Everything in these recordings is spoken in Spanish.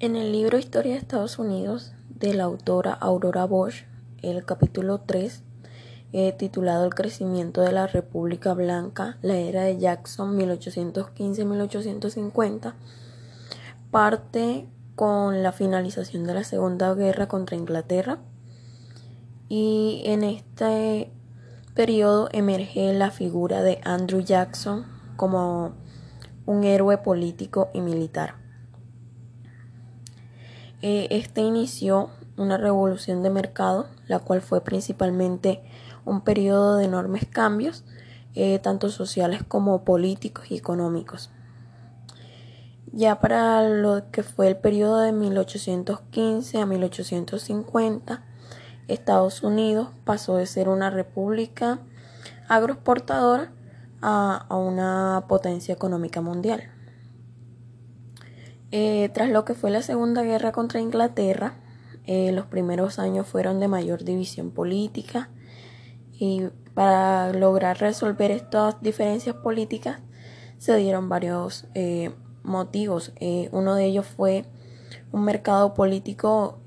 En el libro Historia de Estados Unidos de la autora Aurora Bosch, el capítulo 3, eh, titulado El crecimiento de la República Blanca, la era de Jackson 1815-1850, parte con la finalización de la Segunda Guerra contra Inglaterra y en este periodo emerge la figura de Andrew Jackson como un héroe político y militar. Eh, este inició una revolución de mercado, la cual fue principalmente un periodo de enormes cambios, eh, tanto sociales como políticos y económicos. Ya para lo que fue el periodo de 1815 a 1850, Estados Unidos pasó de ser una república agroexportadora a, una potencia económica mundial. Eh, tras lo que fue la Segunda Guerra contra Inglaterra, eh, los primeros años fueron de mayor división política y para lograr resolver estas diferencias políticas se dieron varios eh, motivos. uno de ellos fue un mercado político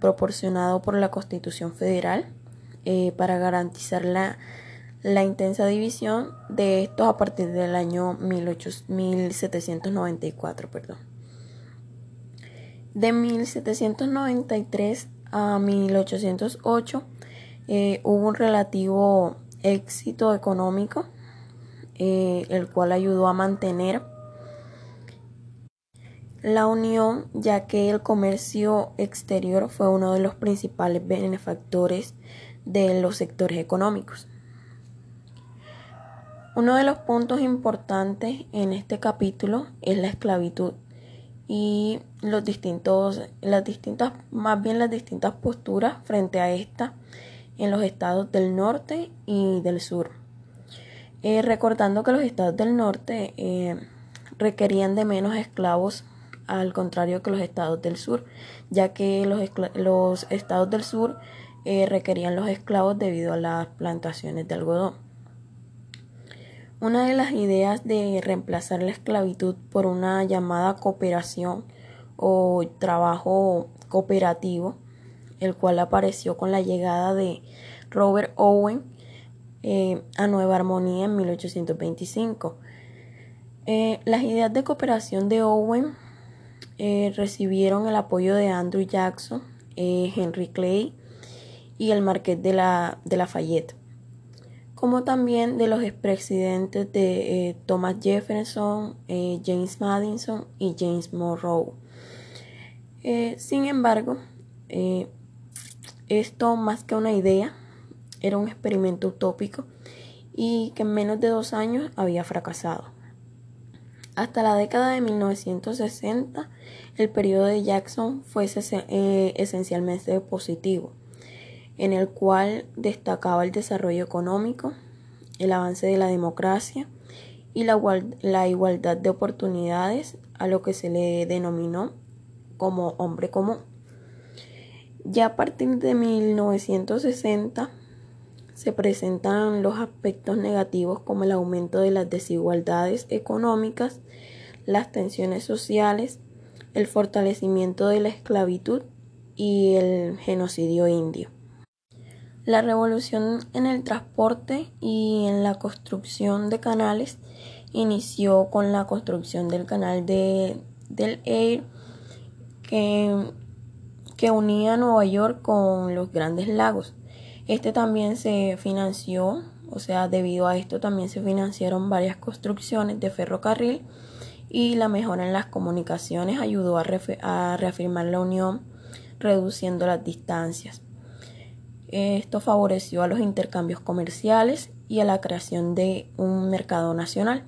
proporcionado por la Constitución Federal para garantizar la la intensa división de estos a partir del año 1794. Perdón. De 1793 a 1808 eh, hubo un relativo éxito económico, eh, el cual ayudó a mantener la unión, ya que el comercio exterior fue uno de los principales benefactores de los sectores económicos. Uno de los puntos importantes en este capítulo es la esclavitud y los distintos, las distintas, más bien las distintas posturas frente a esta en los estados del norte y del sur. Eh, recordando que los estados del norte eh, requerían de menos esclavos al contrario que los estados del sur, ya que los, estados del sur eh, requerían los esclavos debido a las plantaciones de algodón. Una de las ideas de reemplazar la esclavitud por una llamada cooperación o trabajo cooperativo, el cual apareció con la llegada de Robert Owen eh, a Nueva Armonía en 1825. Eh, las ideas de cooperación de Owen eh, recibieron el apoyo de Andrew Jackson, Henry Clay y el Marqués de, la, de Lafayette como también de los expresidentes de eh, Thomas Jefferson, eh, James Madison y James Monroe. Eh, sin embargo, esto más que una idea, era un experimento utópico y que en menos de dos años había fracasado. Hasta la década de 1960, el periodo de Jackson fue esencialmente positivo en el cual destacaba el desarrollo económico, el avance de la democracia y la, igualdad de oportunidades a lo que se le denominó como hombre común. Ya a partir de 1960 se presentan los aspectos negativos como el aumento de las desigualdades económicas, las tensiones sociales, el fortalecimiento de la esclavitud y el genocidio indio. La revolución en el transporte y en la construcción de canales inició con la construcción del canal de, del Air que, que unía Nueva York con los grandes lagos. Este también se financió, o sea, debido a esto también se financiaron varias construcciones de ferrocarril y la mejora en las comunicaciones ayudó a, a reafirmar la unión reduciendo las distancias. Esto favoreció a los intercambios comerciales y a la creación de un mercado nacional.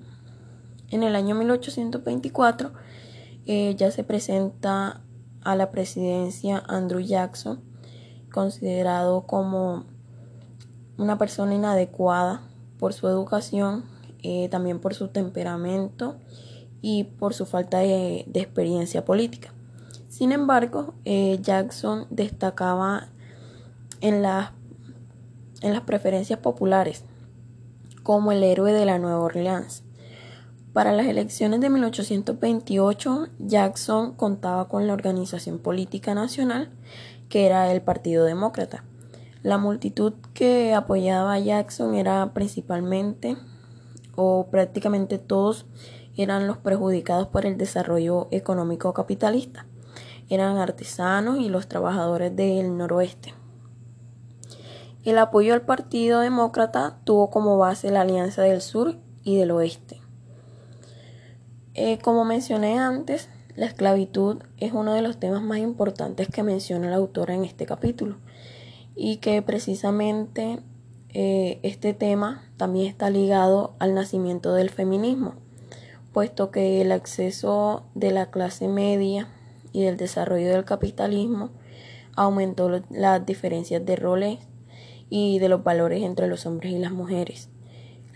En el año 1824 eh, ya se presenta a la presidencia Andrew Jackson, considerado como una persona inadecuada por su educación, eh, también por su temperamento y por su falta de, experiencia política. Sin embargo, eh, Jackson destacaba en, en las preferencias populares como el héroe de la Nueva Orleans. Para las elecciones de 1828, Jackson contaba con la organización política nacional, que era el Partido Demócrata. La multitud que apoyaba a Jackson era principalmente, o prácticamente todos, eran los perjudicados por el desarrollo económico capitalista. Eran artesanos y los trabajadores del noroeste. El apoyo al Partido Demócrata tuvo como base la Alianza del Sur y del Oeste. Eh, como mencioné antes, la esclavitud es uno de los temas más importantes que menciona la autora en este capítulo y que precisamente eh, este tema también está ligado al nacimiento del feminismo, puesto que el acceso de la clase media y del desarrollo del capitalismo aumentó las diferencias de roles y de los valores entre los hombres y las mujeres.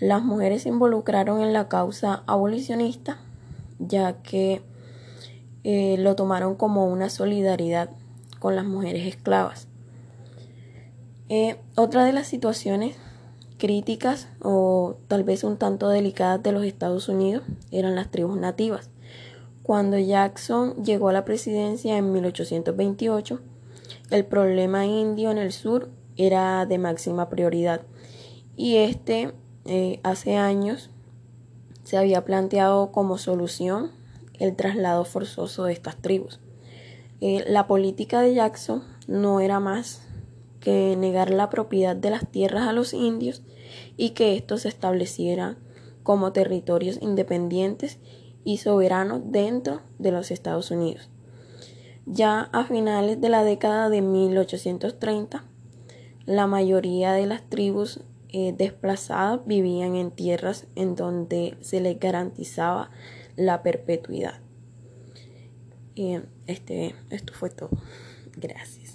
Las mujeres se involucraron en la causa abolicionista ya que eh, lo tomaron como una solidaridad con las mujeres esclavas. Eh, otra de las situaciones críticas o tal vez un tanto delicadas de los Estados Unidos eran las tribus nativas. Cuando Jackson llegó a la presidencia en 1828, el problema indio en el sur era de máxima prioridad y este eh, hace años se había planteado como solución el traslado forzoso de estas tribus. Eh, la política de Jackson no era más que negar la propiedad de las tierras a los indios y que estos se establecieran como territorios independientes y soberanos dentro de los Estados Unidos. Ya a finales de la década de 1830, la mayoría de las tribus eh, desplazadas vivían en tierras en donde se les garantizaba la perpetuidad. Y este, esto fue todo. Gracias.